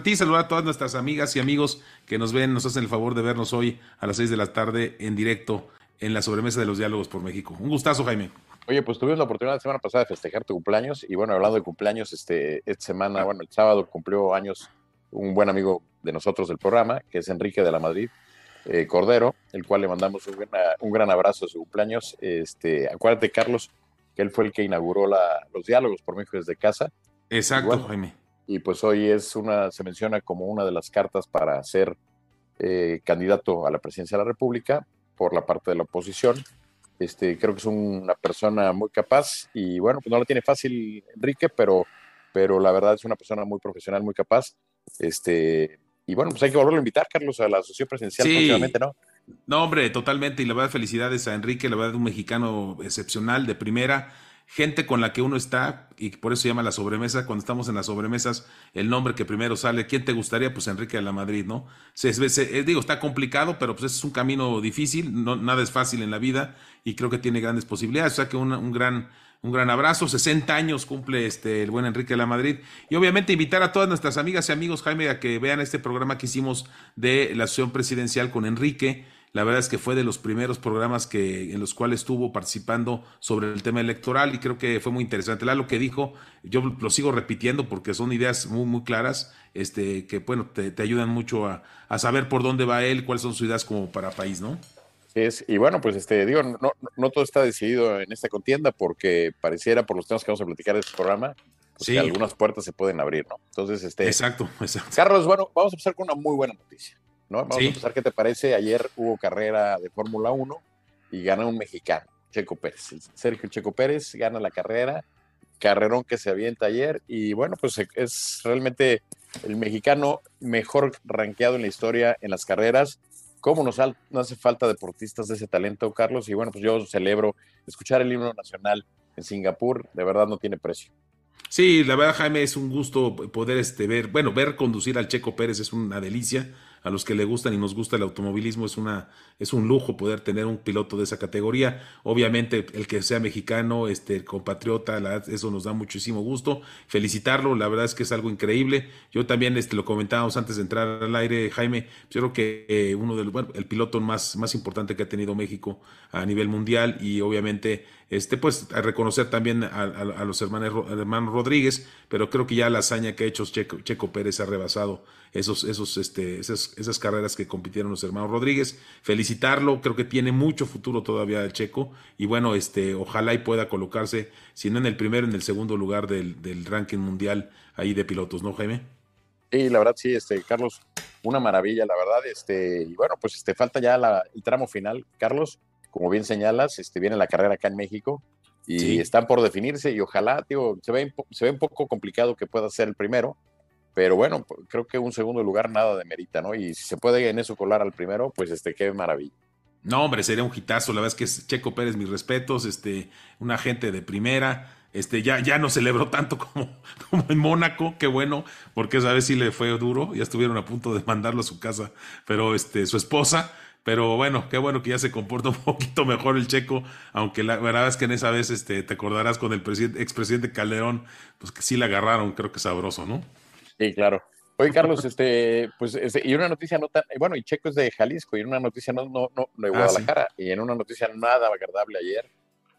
a ti, saludar a todas nuestras amigas y amigos que nos ven, nos hacen el favor de vernos hoy a las 6 de la tarde en directo en la sobremesa de los diálogos por México. Un gustazo, Jaime. Oye, pues tuvimos la oportunidad la semana pasada de festejar tu cumpleaños y bueno, hablando de cumpleaños, este, esta semana, bueno, el sábado cumplió años un buen amigo de nosotros del programa, que es Enrique de la Madrid eh, Cordero, el cual le mandamos un, un, gran abrazo a su cumpleaños. Este, acuérdate, Carlos, que él fue el que inauguró la, los diálogos por México desde casa. Exacto, Jaime. Y pues hoy es una, se menciona como una de las cartas para ser eh, candidato a la presidencia de la República por la parte de la oposición. Este, creo que es una persona muy capaz y bueno, pues no la tiene fácil Enrique, pero, pero la verdad es una persona muy profesional, muy capaz. Este, y bueno, pues hay que volverlo a invitar, Carlos, a la asociación presidencial próximamente, ¿no? No, hombre, totalmente. Y la verdad, felicidades a Enrique, la verdad, un mexicano excepcional, de primera gente con la que uno está, y por eso se llama la sobremesa, cuando estamos en las sobremesas, el nombre que primero sale, ¿quién te gustaría? Pues Enrique de la Madrid, ¿no? Se, se, digo, está complicado, pero pues es un camino difícil, no, nada es fácil en la vida, y creo que tiene grandes posibilidades, o sea que un, un gran... Un gran abrazo, 60 años cumple este el buen Enrique de la Madrid. Y obviamente invitar a todas nuestras amigas y amigos, Jaime, a que vean este programa que hicimos de la asociación presidencial con Enrique la verdad es que fue de los primeros programas que, en los cuales estuvo participando sobre el tema electoral y creo que fue muy interesante. lo que dijo, yo lo sigo repitiendo porque son ideas muy, muy claras, este, que bueno, te, ayudan mucho a, saber por dónde va él, cuáles son sus ideas como para país, ¿no? Es, y bueno, pues este, digo, no, no todo está decidido en esta contienda porque pareciera por los temas que vamos a platicar en este programa, pues que algunas puertas se pueden abrir, ¿no? Entonces, este. Exacto, exacto. Carlos, bueno, vamos a empezar con una muy buena noticia. Vamos a empezar, ¿qué te parece? Ayer hubo carrera de Fórmula 1 y gana un mexicano, Checo Pérez. Sergio Checo Pérez gana la carrera, carrerón que se avienta ayer y bueno, pues e, es realmente el mexicano mejor rankeado en la historia en las carreras. ¿Cómo nos hace falta deportistas de ese talento, Carlos? Y bueno, pues yo celebro escuchar el himno nacional en Singapur, de verdad no tiene precio. Sí, la verdad, Jaime, es un gusto poder este, ver, bueno, ver conducir al Checo Pérez es una delicia a los que le gustan y nos gusta el automovilismo es una es un lujo poder tener un piloto de esa categoría. Obviamente el que sea mexicano, este compatriota, eso nos da muchísimo gusto. Felicitarlo, la verdad es que es algo increíble. Yo también este lo comentábamos antes de entrar al aire, Jaime, yo creo que eh, uno del bueno, el piloto más más importante que ha tenido México a nivel mundial y obviamente este pues a reconocer también a, los hermanos, hermanos Rodríguez, pero creo que ya la hazaña que ha hecho Checo, Checo Pérez ha rebasado esos esos este esas esas, carreras que compitieron los hermanos Rodríguez. Felicitarlo, creo que tiene mucho futuro todavía el checo y bueno, este, ojalá y pueda colocarse, si no en el primero, en el segundo lugar del, del ranking mundial ahí de pilotos, ¿no, Jaime? Sí, la verdad, sí, este, Carlos, una maravilla, la verdad, este, y bueno, pues este, falta ya la, el tramo final, Carlos, como bien señalas, este, viene la carrera acá en México y están por definirse y ojalá, digo, se ve, se ve un poco complicado que pueda ser el primero, pero bueno, creo que un segundo lugar nada de merita, ¿no? Y si se puede en eso colar al primero, pues este, qué maravilla. No, hombre, sería un hitazo. La verdad es que es Checo Pérez, mis respetos, este, un agente de primera. Este, ya, ya no celebró tanto como, como en Mónaco, qué bueno, porque esa vez sí le fue duro, ya estuvieron a punto de mandarlo a su casa, pero este, su esposa, pero bueno, qué bueno que ya se comporta un poquito mejor el checo, aunque la verdad es que en esa vez este, te acordarás con el expresidente Calderón, pues que sí le agarraron, creo que sabroso, ¿no? Sí, claro. Oye, Carlos, este, pues, este, y una noticia no tan, bueno, y Checo es de Jalisco, y una noticia no, no, no de ah, Guadalajara, y en una noticia nada agradable ayer,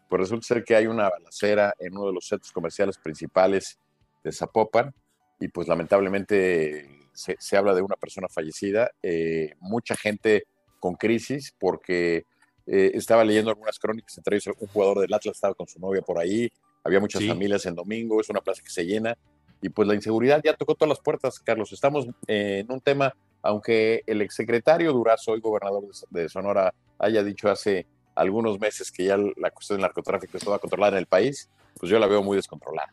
pues resulta ser que hay una balacera en uno de los centros comerciales principales de Zapopan, y pues lamentablemente se, se habla de una persona fallecida, eh, mucha gente con crisis, porque eh, estaba leyendo algunas crónicas, entre ellos un jugador del Atlas estaba con su novia por ahí, había muchas familias en domingo, es una plaza que se llena, y pues la inseguridad ya tocó todas las puertas, Carlos. Estamos en un tema, aunque el exsecretario Durazo, hoy gobernador de Sonora, haya dicho hace algunos meses que ya la cuestión del narcotráfico estaba controlada en el país, pues yo la veo muy descontrolada.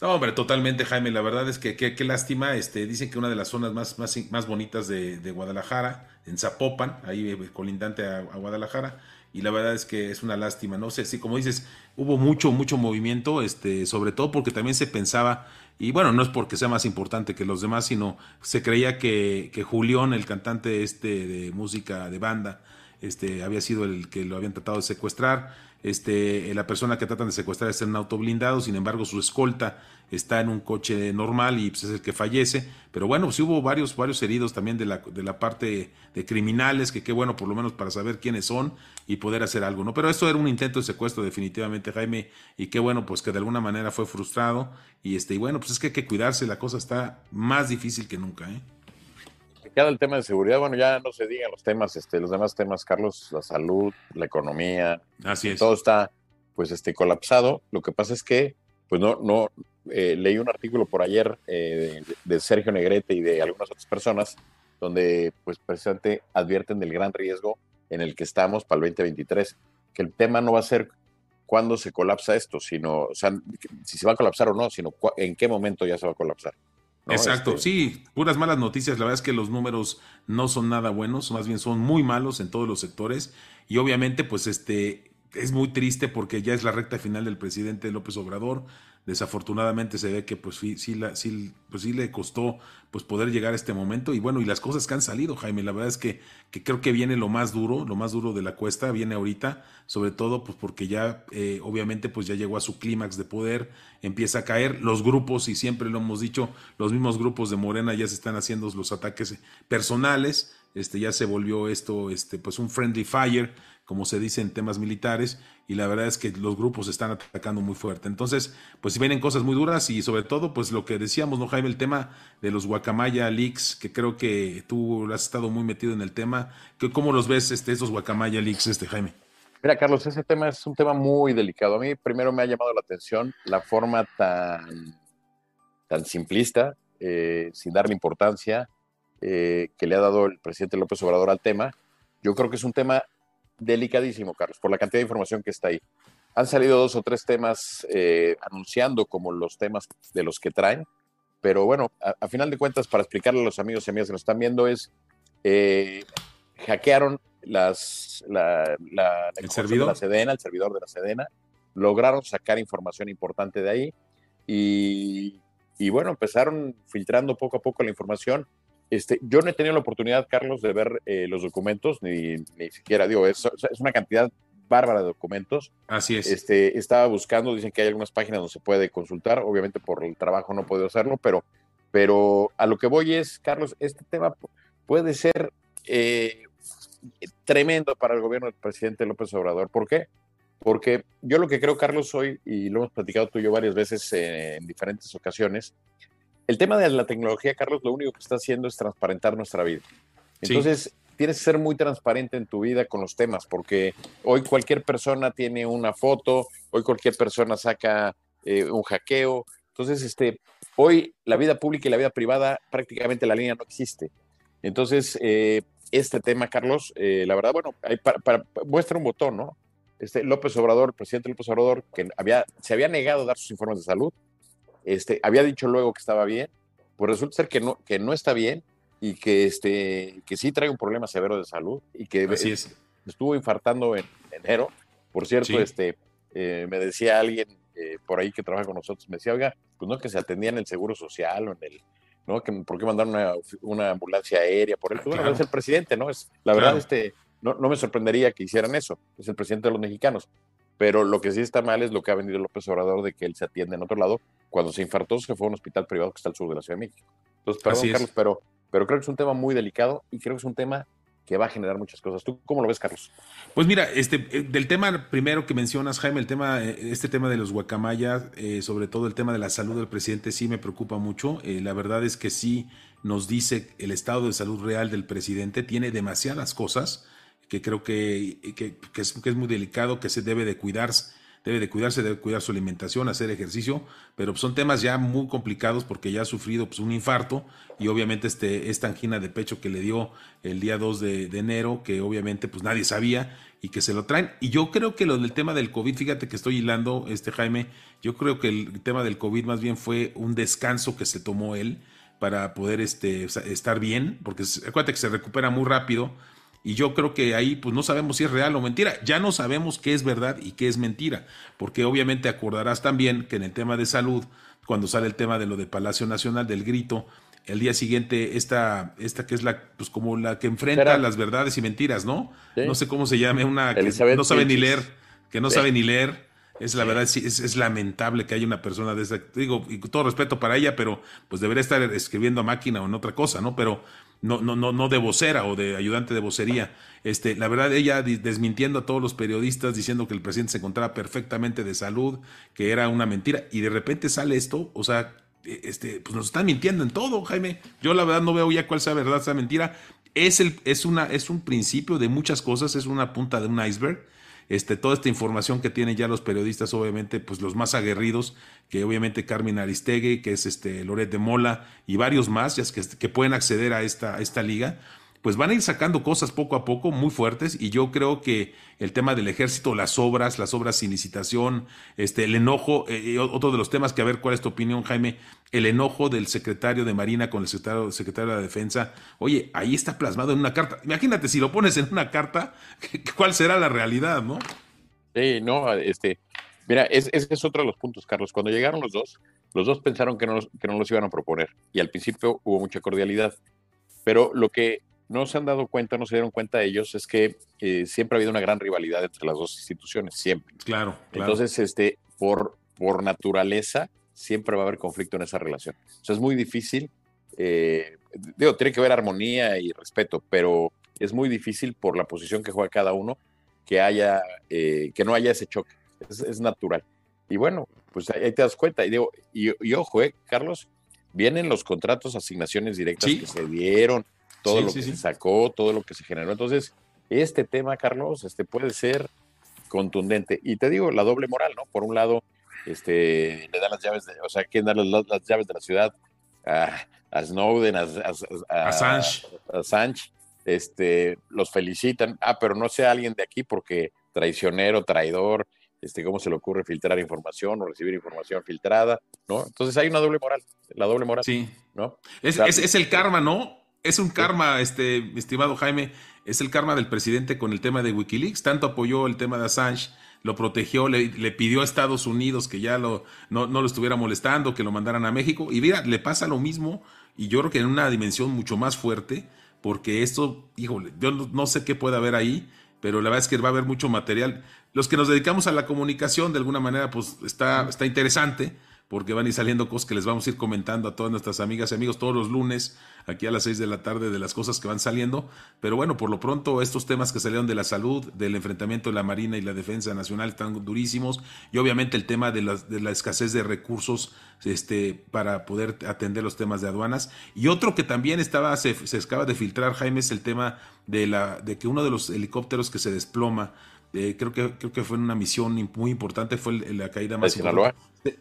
No, hombre, totalmente, Jaime. La verdad es que qué lástima. Este, dicen que una de las zonas más, más, más bonitas de, Guadalajara, en Zapopan, ahí eh, colindante a, Guadalajara, y la verdad es que es una lástima. No sé, si como dices, hubo mucho, mucho movimiento, este, sobre todo porque también se pensaba y bueno, no es porque sea más importante que los demás, sino se creía que, que Julián, el cantante este de música de banda, este, había sido el que lo habían tratado de secuestrar. este, la persona que tratan de secuestrar está en un auto blindado, sin embargo su escolta está en un coche normal y pues, es el que fallece. Pero bueno, sí hubo varios, varios heridos también de la, de la parte de criminales, que qué bueno por lo menos para saber quiénes son y poder hacer algo, ¿no? Pero esto era un intento de secuestro definitivamente, Jaime, y qué bueno pues que de alguna manera fue frustrado y este, y bueno, pues es que hay que cuidarse, la cosa está más difícil que nunca, ¿eh? Queda el tema de seguridad, bueno, ya no se digan los temas, este, los demás temas, Carlos, la salud, la economía, Así es. todo está pues este colapsado. Lo que pasa es que pues no, no, eh, leí un artículo por ayer eh, de, Sergio Negrete y de algunas otras personas donde pues precisamente advierten del gran riesgo en el que estamos para el 2023, que el tema no va a ser cuándo se colapsa esto, sino, o sea, si se va a colapsar o no, sino en qué momento ya se va a colapsar. Exacto, este sí, puras malas noticias. La verdad es que los números no son nada buenos, más bien son muy malos en todos los sectores. Y obviamente, pues este es muy triste porque ya es la recta final del presidente López Obrador desafortunadamente se ve que pues sí, sí, la, sí, pues sí le costó pues poder llegar a este momento. Y bueno, y las cosas que han salido, Jaime, la verdad es que, que creo que viene lo más duro, lo más duro de la cuesta, viene ahorita, sobre todo pues porque ya eh, obviamente pues ya llegó a su clímax de poder, empieza a caer, los grupos, y siempre lo hemos dicho, los mismos grupos de Morena ya se están haciendo los ataques personales, este ya se volvió esto este pues un friendly fire, como se dice en temas militares, y la verdad es que los grupos están atacando muy fuerte. Entonces, pues vienen cosas muy duras y sobre todo, pues lo que decíamos, ¿no, Jaime? El tema de los Guacamaya Leaks, que creo que tú has estado muy metido en el tema. ¿Cómo los ves este, estos Guacamaya Leaks, este, Jaime? Mira, Carlos, ese tema es un tema muy delicado. A mí primero me ha llamado la atención la forma tan, tan simplista, eh, sin darle importancia, eh, que le ha dado el presidente López Obrador al tema. Yo creo que es un tema delicadísimo, Carlos, por la cantidad de información que está ahí. Han salido dos o tres temas eh, anunciando como los temas de los que traen, pero bueno, a, final de cuentas, para explicarle a los amigos y amigas que nos están viendo, es eh, hackearon las, la, ¿El servidor? de la Sedena, el servidor de la Sedena, lograron sacar información importante de ahí y, y bueno, empezaron filtrando poco a poco la información este, yo no he tenido la oportunidad, Carlos, de ver eh, los documentos, ni, ni siquiera, digo, es, es, una cantidad bárbara de documentos. Así es. Este, estaba buscando, dicen que hay algunas páginas donde se puede consultar, obviamente por el trabajo no puedo hacerlo, pero, pero a lo que voy es, Carlos, este tema puede ser eh, tremendo para el gobierno del presidente López Obrador. ¿Por qué? Porque yo lo que creo, Carlos, hoy, y lo hemos platicado tú y yo varias veces en diferentes ocasiones, el tema de la tecnología, Carlos, lo único que está haciendo es transparentar nuestra vida. Entonces, tienes que ser muy transparente en tu vida con los temas, porque hoy cualquier persona tiene una foto, hoy cualquier persona saca eh, un hackeo. Entonces, este, hoy la vida pública y la vida privada, prácticamente la línea no existe. Entonces, eh, este tema, Carlos, eh, la verdad, bueno, para, muestra un botón, ¿no? Este López Obrador, el presidente López Obrador, que había, se había negado a dar sus informes de salud, este, había dicho luego que estaba bien, pues resulta ser que no, que no está bien y que, este, que sí trae un problema severo de salud y que estuvo infartando en enero. Por cierto, este, eh, me decía alguien eh, por ahí que trabaja con nosotros, me decía, oiga, pues no que se atendía en el Seguro Social o en el, ¿no? Que, ¿Por qué mandar una, ambulancia aérea por él? Bueno, es el presidente, ¿no? Es, la verdad, este, no, no me sorprendería que hicieran eso, es el presidente de los mexicanos. Pero lo que sí está mal es lo que ha vendido López Obrador de que él se atiende en otro lado. Cuando se infartó, se fue a un hospital privado que está al sur de la Ciudad de México. Entonces, perdón, Carlos, pero, pero creo que es un tema muy delicado y creo que es un tema que va a generar muchas cosas. ¿Tú cómo lo ves, Carlos? Pues mira, este, eh, del tema primero que mencionas, Jaime, el tema, eh, este tema de los guacamayas, eh, sobre todo el tema de la salud del presidente, sí me preocupa mucho. la verdad es que sí nos dice el estado de salud real del presidente, tiene demasiadas cosas que creo que, que, es, que, es, muy delicado, que se debe de cuidarse, debe de cuidarse, debe cuidar su alimentación, hacer ejercicio, pero son temas ya muy complicados porque ya ha sufrido pues, un infarto y obviamente este, esta angina de pecho que le dio el día 2 de, enero, que obviamente pues nadie sabía y que se lo traen. Y yo creo que lo del tema del COVID, fíjate que estoy hilando, este Jaime, yo creo que el tema del COVID más bien fue un descanso que se tomó él para poder este, estar bien, porque acuérdate que se recupera muy rápido, y yo creo que ahí pues no sabemos si es real o mentira. Ya no sabemos qué es verdad y qué es mentira. Porque obviamente acordarás también que en el tema de salud, cuando sale el tema de lo de Palacio Nacional, del grito, el día siguiente esta, esta que es la, pues como la que enfrenta las verdades y mentiras, ¿no? No sé cómo se llame, una que no sabe ni leer que no sabe ni leer. Es la verdad, sí, es, lamentable que haya una persona de esa, digo, y con todo respeto para ella, pero pues debería estar escribiendo a máquina o en otra cosa, ¿no? Pero no, no, no, no de vocera o de ayudante de vocería. Este, la verdad, ella desmintiendo a todos los periodistas, diciendo que el presidente se encontraba perfectamente de salud, que era una mentira, y de repente sale esto, o sea, e, este, pues nos están mintiendo en todo, Jaime. Yo la verdad no veo ya cuál sea verdad, sea mentira. Es, el, es, una, es un principio de muchas cosas, es una punta de un iceberg este, toda esta información que tienen ya los periodistas, obviamente, pues los más aguerridos, que obviamente Carmen Aristegui, que es este Loret de Mola y varios más, ya que, que pueden acceder a esta, a esta liga pues van a ir sacando cosas poco a poco muy fuertes y yo creo que el tema del ejército, las obras, las obras sin licitación, este, el enojo, eh, otro de los temas que a ver cuál es tu opinión, Jaime, el enojo del secretario de Marina con el secretario, secretario de la Defensa, oye, ahí está plasmado en una carta. Imagínate si lo pones en una carta, ¿cuál será la realidad, no? Sí, no, este, mira, ese es otro de los puntos, Carlos. Cuando llegaron los dos, los dos pensaron que no, que no los iban a proponer y al principio hubo mucha cordialidad. Pero lo que no se han dado cuenta, no se dieron cuenta ellos, es que eh, siempre ha habido una gran rivalidad entre las dos instituciones, siempre. Claro. Entonces, este, por, por naturaleza, siempre va a haber conflicto en esa relación. O sea, es muy difícil, eh, digo, tiene que haber armonía y respeto, pero es muy difícil por la posición que juega cada uno que haya, eh, que no haya ese choque. Es, natural. Y bueno, pues ahí te das cuenta. Y digo, y, ojo, Carlos, vienen los contratos, asignaciones directas que se dieron, todo lo que se sacó, todo lo que se generó. Entonces, este tema, Carlos, este puede ser contundente. Y te digo, la doble moral, ¿no? Por un lado, este, le dan las llaves, de, o sea, ¿quién da las, llaves de la ciudad? A, Snowden, a, a, Assange. este, los felicitan. Ah, pero no sea alguien de aquí porque traicionero, traidor, este, cómo se le ocurre filtrar información o recibir información filtrada, ¿no? Entonces hay una doble moral, la doble moral. Sí. ¿no? Es, es el karma, ¿no? Es un karma, este, estimado Jaime, es el karma del presidente con el tema de Wikileaks. Tanto apoyó el tema de Assange, lo protegió, le, pidió a Estados Unidos que ya lo, no, lo estuviera molestando, que lo mandaran a México. Y mira, le pasa lo mismo, y yo creo que en una dimensión mucho más fuerte, porque esto, híjole, yo no, sé qué puede haber ahí, pero la verdad es que va a haber mucho material. Los que nos dedicamos a la comunicación, de alguna manera, pues está, está interesante porque van a ir saliendo cosas que les vamos a ir comentando a todas nuestras amigas y amigos todos los lunes, aquí a las 6 de la tarde, de las cosas que van saliendo. Pero bueno, por lo pronto, estos temas que salieron de la salud, del enfrentamiento de la Marina y la Defensa Nacional están durísimos. Y obviamente el tema de la, escasez de recursos este, para poder atender los temas de aduanas. Y otro que también estaba, se, se acaba de filtrar, Jaime, es el tema de, la, de que uno de los helicópteros que se desploma eh, creo, que, creo que fue una misión muy importante, fue la caída más importante.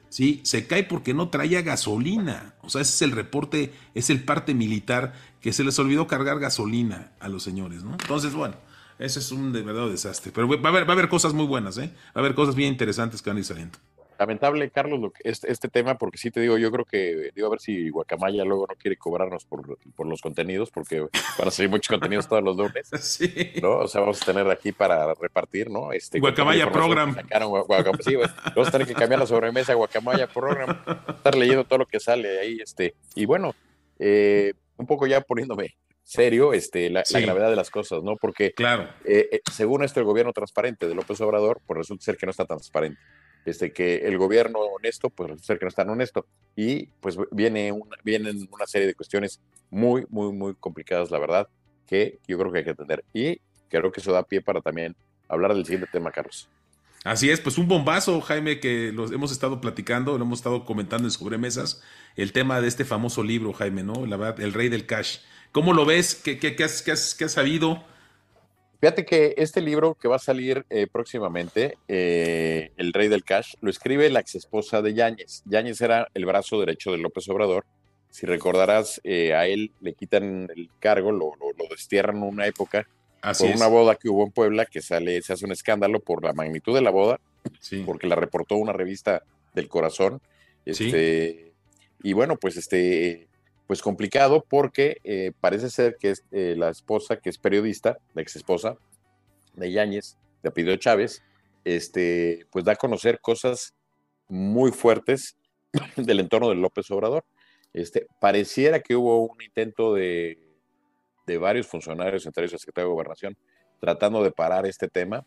Sí, se cae porque no traía gasolina. O sea, ese es el reporte, es el parte militar que se les olvidó cargar gasolina a los señores, ¿no? Entonces, bueno, ese es un de verdad desastre. Pero va a haber, va a haber cosas muy buenas, ¿eh? Va a haber cosas bien interesantes que van a ir saliendo lamentable, Carlos, lo que, este, este, tema, porque sí te digo, yo creo que, digo, a ver si Guacamaya luego no quiere cobrarnos por, los contenidos, porque van a salir muchos contenidos todos los lunes. Sí. ¿no? O sea, vamos a tener aquí para repartir, ¿no? Este, Guacamaya Program. sí, vamos a tener que cambiar la sobremesa Guacamaya Program, estar leyendo todo lo que sale ahí, este, y bueno, eh, un poco ya poniéndome serio este, la, gravedad de las cosas, ¿no? Porque claro. Eh, eh, según esto, el gobierno transparente de López Obrador, pues resulta ser que no está transparente este, que el gobierno honesto, pues ser que no es tan honesto. Y pues viene una, vienen una serie de cuestiones muy, muy, muy complicadas, la verdad, que yo creo que hay que entender. Y creo que eso da pie para también hablar del siguiente tema, Carlos. Así es, pues un bombazo, Jaime, que los hemos estado platicando, lo hemos estado comentando en sobremesas, el tema de este famoso libro, Jaime, ¿no? La verdad, El Rey del Cash. ¿Cómo lo ves? ¿Qué, qué, qué has, qué has, has sabido? Fíjate que este libro que va a salir eh, próximamente, eh, El Rey del Cash, lo escribe la ex esposa de Yáñez. Yáñez era el brazo derecho de López Obrador. Si recordarás, eh, a él le quitan el cargo, lo, lo, destierran en una época por una boda que hubo en Puebla, que sale, se hace un escándalo por la magnitud de la boda, porque la reportó una revista del corazón. Este, Y bueno, pues este, pues complicado porque eh, parece ser que es, eh, la esposa, que es periodista, la ex esposa de Yáñez, de apellido Chávez, este, pues da a conocer cosas muy fuertes del entorno de López Obrador. Este, pareciera que hubo un intento de, de varios funcionarios, entre ellos el secretario de Gobernación, tratando de parar este tema,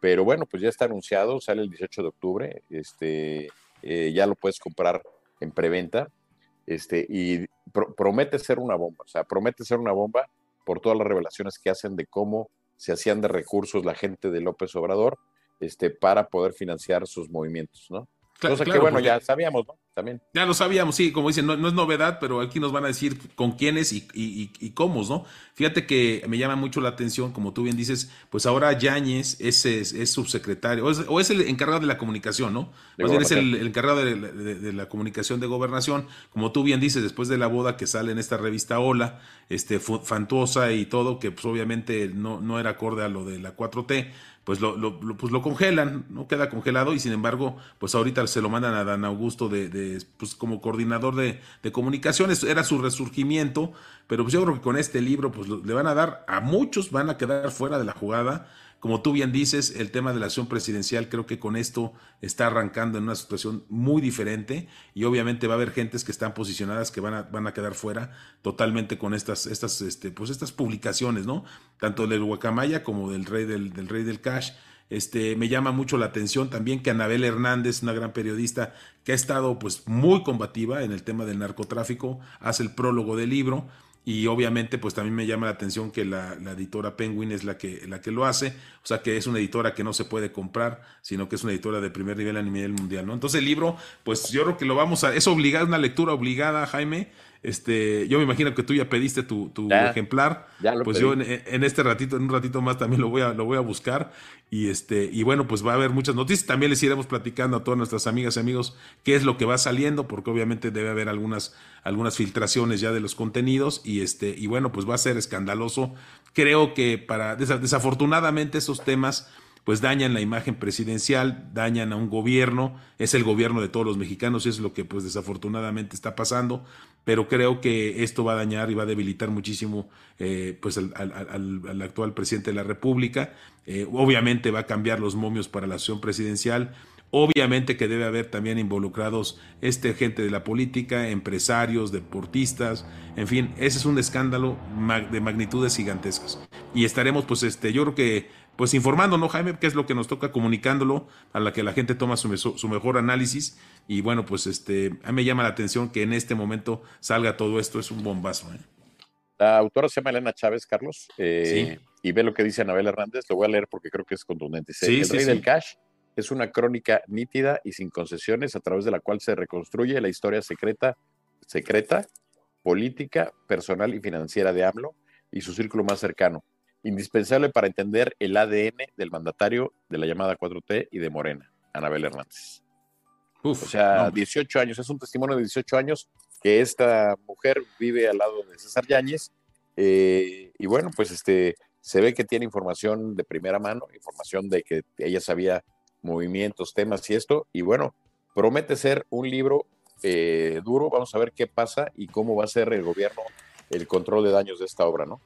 pero bueno, pues ya está anunciado, sale el 18 de octubre, este, eh, ya lo puedes comprar en preventa, este, y promete ser una bomba, o sea, promete ser una bomba por todas las revelaciones que hacen de cómo se hacían de recursos la gente de López Obrador, este, para poder financiar sus movimientos, ¿no? Cosa que bueno, ya sabíamos, ¿no? También. Ya lo sabíamos, sí, como dicen, no, es novedad, pero aquí nos van a decir con quiénes y, y, y, cómo, ¿no? Fíjate que me llama mucho la atención, como tú bien dices, pues ahora Yáñez es, es, subsecretario, o es, el encargado de la comunicación, ¿no? Más bien es el, encargado de, la comunicación de gobernación, como tú bien dices, después de la boda que sale en esta revista Hola, este, Fantuosa y todo, que pues obviamente no, no era acorde a lo de la 4T, pues lo, lo, pues lo congelan, no queda congelado y sin embargo, pues ahorita se lo mandan a Dan Augusto de, pues como coordinador de, de, comunicaciones, era su resurgimiento, pero pues yo creo que con este libro pues le van a dar, a muchos van a quedar fuera de la jugada, como tú bien dices, el tema de la acción presidencial creo que con esto está arrancando en una situación muy diferente y obviamente va a haber gentes que están posicionadas que van a, van a quedar fuera totalmente con estas, estas, este, pues estas publicaciones, ¿no? Tanto del Guacamaya como del Rey del, del Rey del Cash. Este, me llama mucho la atención también que Anabel Hernández, una gran periodista que ha estado pues muy combativa en el tema del narcotráfico, hace el prólogo del libro y obviamente pues también me llama la atención que la, editora Penguin es la que, la que lo hace, o sea que es una editora que no se puede comprar, sino que es una editora de primer nivel a nivel mundial, ¿no? Entonces el libro, pues yo creo que lo vamos a, es obligado, una lectura obligada, Jaime, este, yo me imagino que tú ya pediste tu, tu ejemplar. pues yo en, este ratito, en un ratito más también lo voy a, lo voy a buscar. Y este, y bueno, pues va a haber muchas noticias. También les iremos platicando a todas nuestras amigas y amigos qué es lo que va saliendo, porque obviamente debe haber algunas, algunas filtraciones ya de los contenidos. Y este, y bueno, pues va a ser escandaloso. Creo que para, desafortunadamente, esos temas pues dañan la imagen presidencial, dañan a un gobierno, es el gobierno de todos los mexicanos es lo que pues desafortunadamente está pasando, pero creo que esto va a dañar y va a debilitar muchísimo eh, pues al, al, actual presidente de la República, eh, obviamente va a cambiar los momios para la acción presidencial, Obviamente que debe haber también involucrados este gente de la política, empresarios, deportistas, en fin, ese es un escándalo de magnitudes gigantescas. Y estaremos, pues, este, yo creo que pues informando, ¿no, Jaime? ¿Qué es lo que nos toca? Comunicándolo a la que la gente toma su, mejor análisis. Y bueno, pues este, a mí me llama la atención que en este momento salga todo esto, es un bombazo. ¿eh? La autora se llama Elena Chávez, Carlos, eh, sí. y ve lo que dice Anabel Hernández, lo voy a leer porque creo que es contundente. Sí, el Rey del Cash es una crónica nítida y sin concesiones a través de la cual se reconstruye la historia secreta, secreta, política, personal y financiera de AMLO y su círculo más cercano indispensable para entender el ADN del mandatario de la llamada 4T y de Morena, Anabel Hernández. o sea, 18 años, es un testimonio de 18 años que esta mujer vive al lado de César Yáñez. Eh, y bueno, pues este, se ve que tiene información de primera mano, información de que ella sabía movimientos, temas y esto. Y bueno, promete ser un libro eh, duro. Vamos a ver qué pasa y cómo va a ser el gobierno el control de daños de esta obra, ¿no?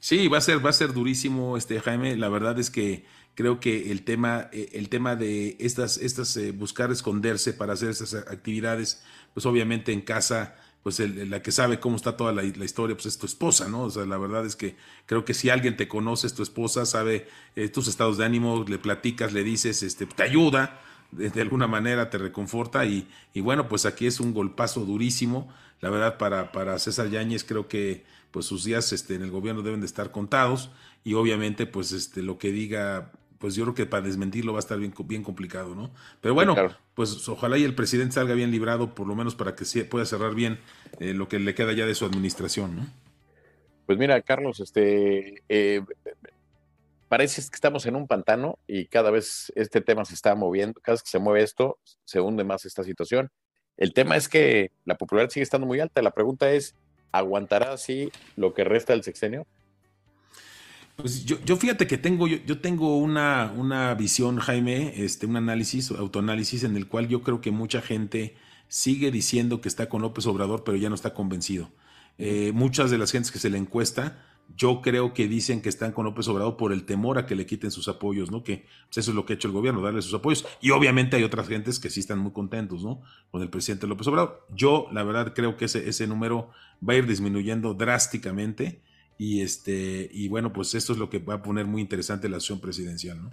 Sí, va a ser, va a ser durísimo, este Jaime. La verdad es que creo que el tema, eh, el tema de estas, estas eh, buscar esconderse para hacer esas actividades, pues obviamente en casa, pues la que sabe cómo está toda la, historia, pues es tu esposa, ¿no? O sea, la verdad es que creo que si alguien te conoce, es tu esposa, sabe eh, tus estados de ánimo, le platicas, le dices, este, te ayuda, de, alguna manera te reconforta y, y, bueno, pues aquí es un golpazo durísimo. La verdad, para, para César Yáñez creo que pues sus días este, en el gobierno deben de estar contados y obviamente pues este, lo que diga, pues yo creo que para desmentirlo va a estar bien, bien complicado, ¿no? Pero bueno, pues ojalá y el presidente salga bien librado, por lo menos para que pueda cerrar bien eh, lo que le queda ya de su administración, ¿no? Pues mira, Carlos, este, eh, parece que estamos en un pantano y cada vez este tema se está moviendo, cada vez que se mueve esto, se hunde más esta situación. El tema es que la popularidad sigue estando muy alta. La pregunta es, ¿aguantará así lo que resta del sexenio? Pues yo, yo fíjate que tengo, yo, yo, tengo una, una visión, Jaime, este, un análisis, autoanálisis, en el cual yo creo que mucha gente sigue diciendo que está con López Obrador, pero ya no está convencido. Eh, muchas de las gentes que se le encuesta, yo creo que dicen que están con López Obrador por el temor a que le quiten sus apoyos, ¿no? Que pues, eso es lo que ha hecho el gobierno, darle sus apoyos. Y obviamente hay otras gentes que sí están muy contentos, ¿no? Con el presidente López Obrador. Yo, la verdad, creo que ese, ese número va a ir disminuyendo drásticamente. Y este, y bueno, pues esto es lo que va a poner muy interesante la acción presidencial, ¿no?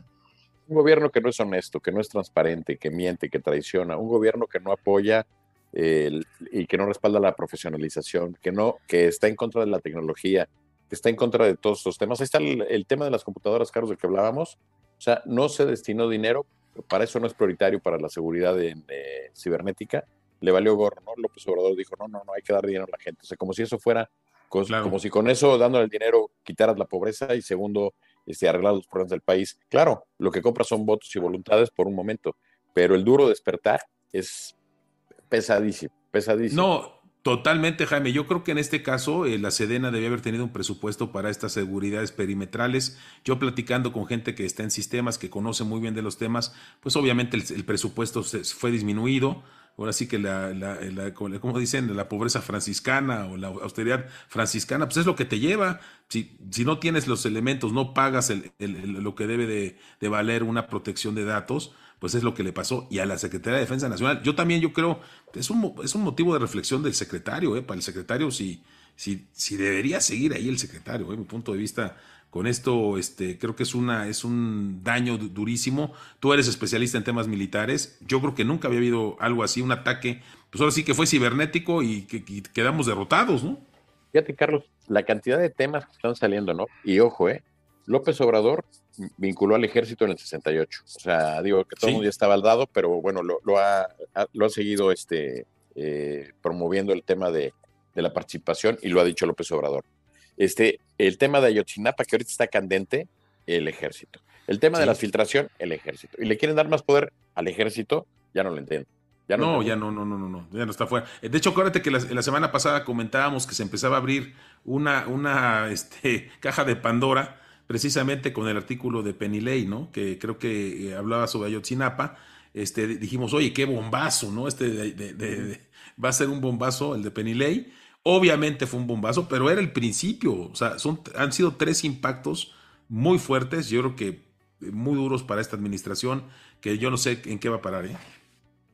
Un gobierno que no es honesto, que no es transparente, que miente, que traiciona, un gobierno que no apoya y que no respalda la profesionalización, que no, que está en contra de la tecnología, está en contra de todos estos temas. Ahí está el, tema de las computadoras, Carlos, del que hablábamos. O sea, no se destinó dinero, para eso no es prioritario para la seguridad cibernética. Le valió gorro, ¿no? López Obrador dijo, no, no, no, hay que dar dinero a la gente. O sea, como si eso fuera, como si con eso, dándole el dinero, quitaras la pobreza y segundo, este, arreglar los problemas del país. Claro, lo que compra son votos y voluntades por un momento, pero el duro despertar es pesadísimo, pesadísimo. No, Totalmente, Jaime. Yo creo que en este caso eh, la Sedena debía haber tenido un presupuesto para estas seguridades perimetrales. Yo platicando con gente que está en sistemas, que conoce muy bien de los temas, pues obviamente el, presupuesto se, fue disminuido. Ahora sí que la, la, como dicen, la pobreza franciscana o la austeridad franciscana, pues es lo que te lleva. Si, si no tienes los elementos, no pagas lo que debe de, de valer una protección de datos, pues es lo que le pasó. Y a la Secretaría de Defensa Nacional, yo también yo creo, es un, es un motivo de reflexión del secretario, ¿eh? para el secretario si, si, si debería seguir ahí el secretario, ¿eh? mi punto de vista. Con esto, este, creo que es una, es un daño durísimo. Tú eres especialista en temas militares. Yo creo que nunca había habido algo así, un ataque. Pues ahora sí que fue cibernético y que quedamos derrotados, ¿no? Fíjate, Carlos, la cantidad de temas que están saliendo, ¿no? Y ojo, ¿eh? López Obrador vinculó al ejército en el 68. O sea, digo que todo el mundo ya estaba al dado, pero bueno, lo, ha, lo ha seguido este, eh, promoviendo el tema de, la participación y lo ha dicho López Obrador. Este, el tema de Ayotzinapa, que ahorita está candente, el ejército. El tema de la filtración, el ejército. Y le quieren dar más poder al ejército, ya no lo entiendo. Ya no, ya no, no, no, no, no, ya no está fuera. De hecho, acuérdate que la, la, semana pasada comentábamos que se empezaba a abrir una, una este, caja de Pandora precisamente con el artículo de Penilei, ¿no? Que creo que eh, hablaba sobre Ayotzinapa, este, dijimos, oye, qué bombazo, ¿no? Este de, va a ser un bombazo el de Penilei. Obviamente fue un bombazo, pero era el principio. O sea, son, han sido tres impactos muy fuertes, yo creo que eh, muy duros para esta administración, que yo no sé en qué va a parar. ¿eh?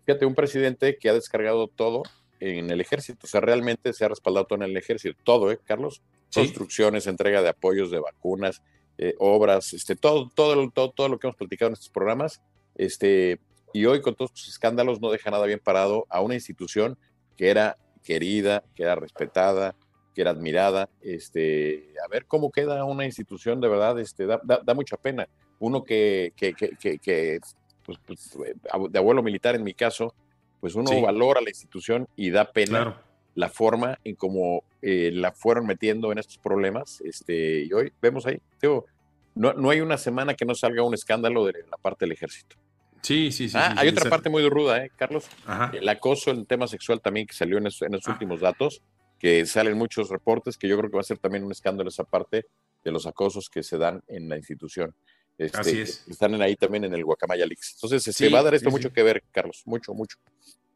Fíjate, un presidente que ha descargado todo en el ejército, o sea, realmente se ha respaldado todo en el ejército, todo, ¿eh, Carlos? Construcciones, entrega de apoyos, de vacunas, eh, obras, este, todo, todo, todo, todo lo que hemos platicado en estos programas. Este, y hoy con todos estos escándalos no deja nada bien parado a una institución que era querida, que era respetada, que era admirada. Este, a ver cómo queda una institución de verdad, este, da, da, mucha pena. Uno que, que, que, que pues, pues, de abuelo militar en mi caso, pues uno valora la institución y da pena la forma en cómo eh, la fueron metiendo en estos problemas. Este, y hoy vemos ahí, digo, no, no hay una semana que no salga un escándalo de la parte del ejército. Sí, sí, sí. Ah, hay otra parte muy ruda, ¿eh, Carlos? El acoso, el tema sexual también que salió en, esos, en ah. últimos datos, que salen muchos reportes, que yo creo que va a ser también un escándalo esa parte de los acosos que se dan en la institución. Este, Así es. Están ahí también en el Guacamaya Leaks. Entonces, se va a dar esto mucho que ver, Carlos, mucho, mucho.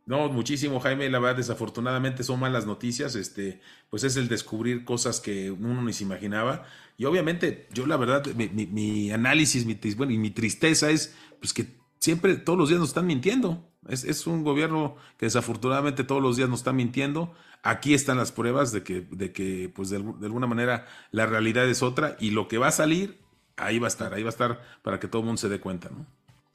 No, muchísimo, Jaime. La verdad, desafortunadamente son malas noticias. Este, pues es el descubrir cosas que uno ni se imaginaba. Y obviamente, yo la verdad, mi, análisis mi, bueno, y mi tristeza es pues que siempre, todos los días nos están mintiendo. Es, es, un gobierno que desafortunadamente todos los días nos está mintiendo. Aquí están las pruebas de que, de que pues de, alguna manera, la realidad es otra. Y lo que va a salir, ahí va a estar, ahí va a estar para que todo el mundo se dé cuenta, ¿no?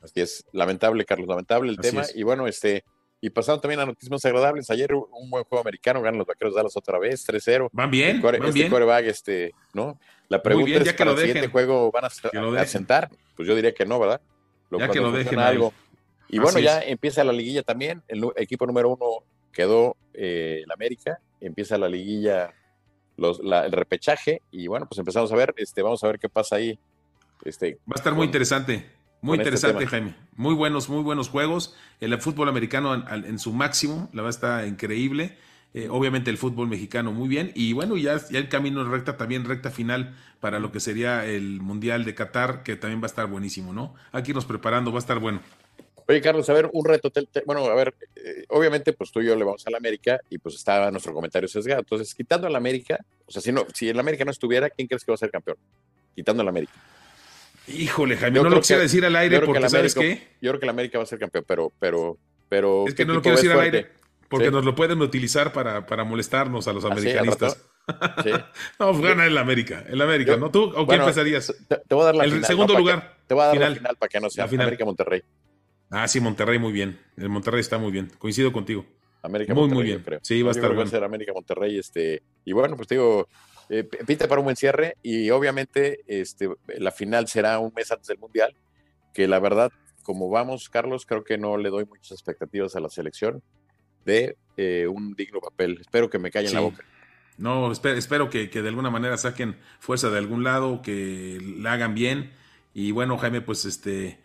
Así es, lamentable, Carlos, lamentable el tema. Y bueno, este, y pasando también a noticias más agradables. Ayer un buen juego americano, ganan los vaqueros de Dallas otra vez, 3-0. Van bien, este, van este Quarterback, este, ¿no? La pregunta es, ¿para el siguiente juego van a, sentar? Pues yo diría que no, ¿verdad? ya que lo dejen algo. Y bueno, ya empieza la liguilla también. El equipo número uno quedó eh, el América. Empieza la liguilla, los, el repechaje. Y bueno, pues empezamos a ver, este, vamos a ver qué pasa ahí. Este, Va a estar muy interesante. Muy este interesante, Jaime. Muy buenos, muy buenos juegos. El fútbol americano en, su máximo, la verdad está increíble. Eh, obviamente el fútbol mexicano muy bien. Y bueno, ya, ya el camino recta, también recta final para lo que sería el Mundial de Qatar, que también va a estar buenísimo, ¿no? Aquí nos preparando, va a estar bueno. Oye, Carlos, a ver, un reto. bueno, a ver, eh, obviamente, pues tú y yo le vamos a la América y pues estaba nuestro comentario sesgado. Entonces, quitando a la América, o sea, si, no, si el América no estuviera, ¿quién crees que va a ser campeón? Quitando a la América. Híjole, Jaime, no lo quisiera decir al aire porque, ¿sabes qué? Yo creo que la América va a ser campeón, pero, pero, pero. Es que no lo quiero decir al aire porque nos lo pueden utilizar para, para molestarnos a los americanistas. ¿Sí? no, pues gana el América, el América, ¿no? ¿Tú o quién empezarías? Te, voy a dar la El segundo lugar. Te, te voy a dar la final para que no sea América Monterrey. Ah, sí, Monterrey muy bien. El Monterrey está muy bien. Coincido contigo. América muy, Monterrey, muy bien. creo. Sí, va a estar bueno. Va a ser América Monterrey, este, y bueno, pues te digo, eh, pinta para un buen cierre y obviamente este, la final será un mes antes del Mundial, que la verdad, como vamos, Carlos, creo que no le doy muchas expectativas a la selección de eh, un digno papel. Espero que me callen la boca. No, espero, que, de alguna manera saquen fuerza de algún lado, que la hagan bien. Y bueno, Jaime, pues este,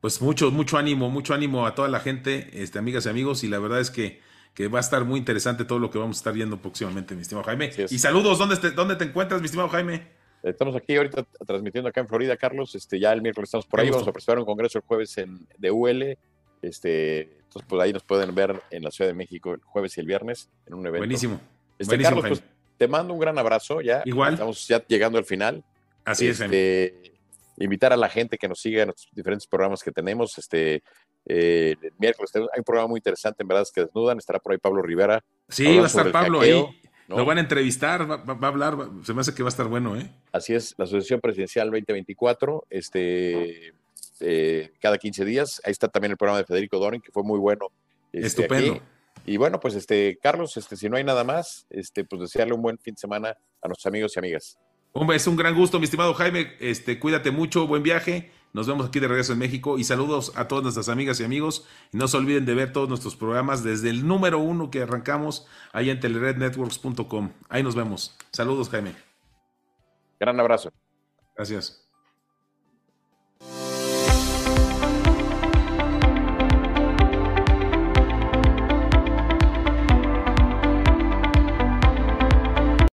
pues mucho, mucho ánimo, mucho ánimo a toda la gente, este, amigas y amigos. Y la verdad es que, que va a estar muy interesante todo lo que vamos a estar viendo próximamente, mi estimado Jaime. Y saludos, ¿dónde te, ¿dónde te encuentras, mi estimado Jaime? Estamos aquí ahorita transmitiendo acá en Florida, Carlos. Este, ya el miércoles estamos por ahí. Vamos a presentar un congreso el jueves en, de UL. Este, entonces, pues ahí nos pueden ver en la Ciudad de México el jueves y el viernes en un evento. Buenísimo. Este, Carlos, pues, te mando un gran abrazo. Ya Igual. Estamos ya llegando al final. Así es. Este, invitar a la gente que nos siga en los diferentes programas que tenemos. Este, eh, el miércoles hay un programa muy interesante, en verdad, es que desnudan. Estará por ahí Pablo Rivera. Sí, va a estar Pablo ahí. Lo van a entrevistar, va, a hablar, se me hace que va a estar bueno, ¿eh? Así es, la Asociación Presidencial 2024, este, eh, cada 15 días. Ahí está también el programa de Federico Dorin, que fue muy bueno. Este, Estupendo. Y bueno, pues este, Carlos, este, si no hay nada más, este, pues desearle un buen fin de semana a nuestros amigos y amigas. Hombre, es un gran gusto, mi estimado Jaime. Este, cuídate mucho, buen viaje. Nos vemos aquí de regreso en México y saludos a todas nuestras amigas y amigos. Y no se olviden de ver todos nuestros programas desde el número uno que arrancamos ahí en telerednetworks.com. Ahí nos vemos. Saludos, Jaime. Gran abrazo. Gracias.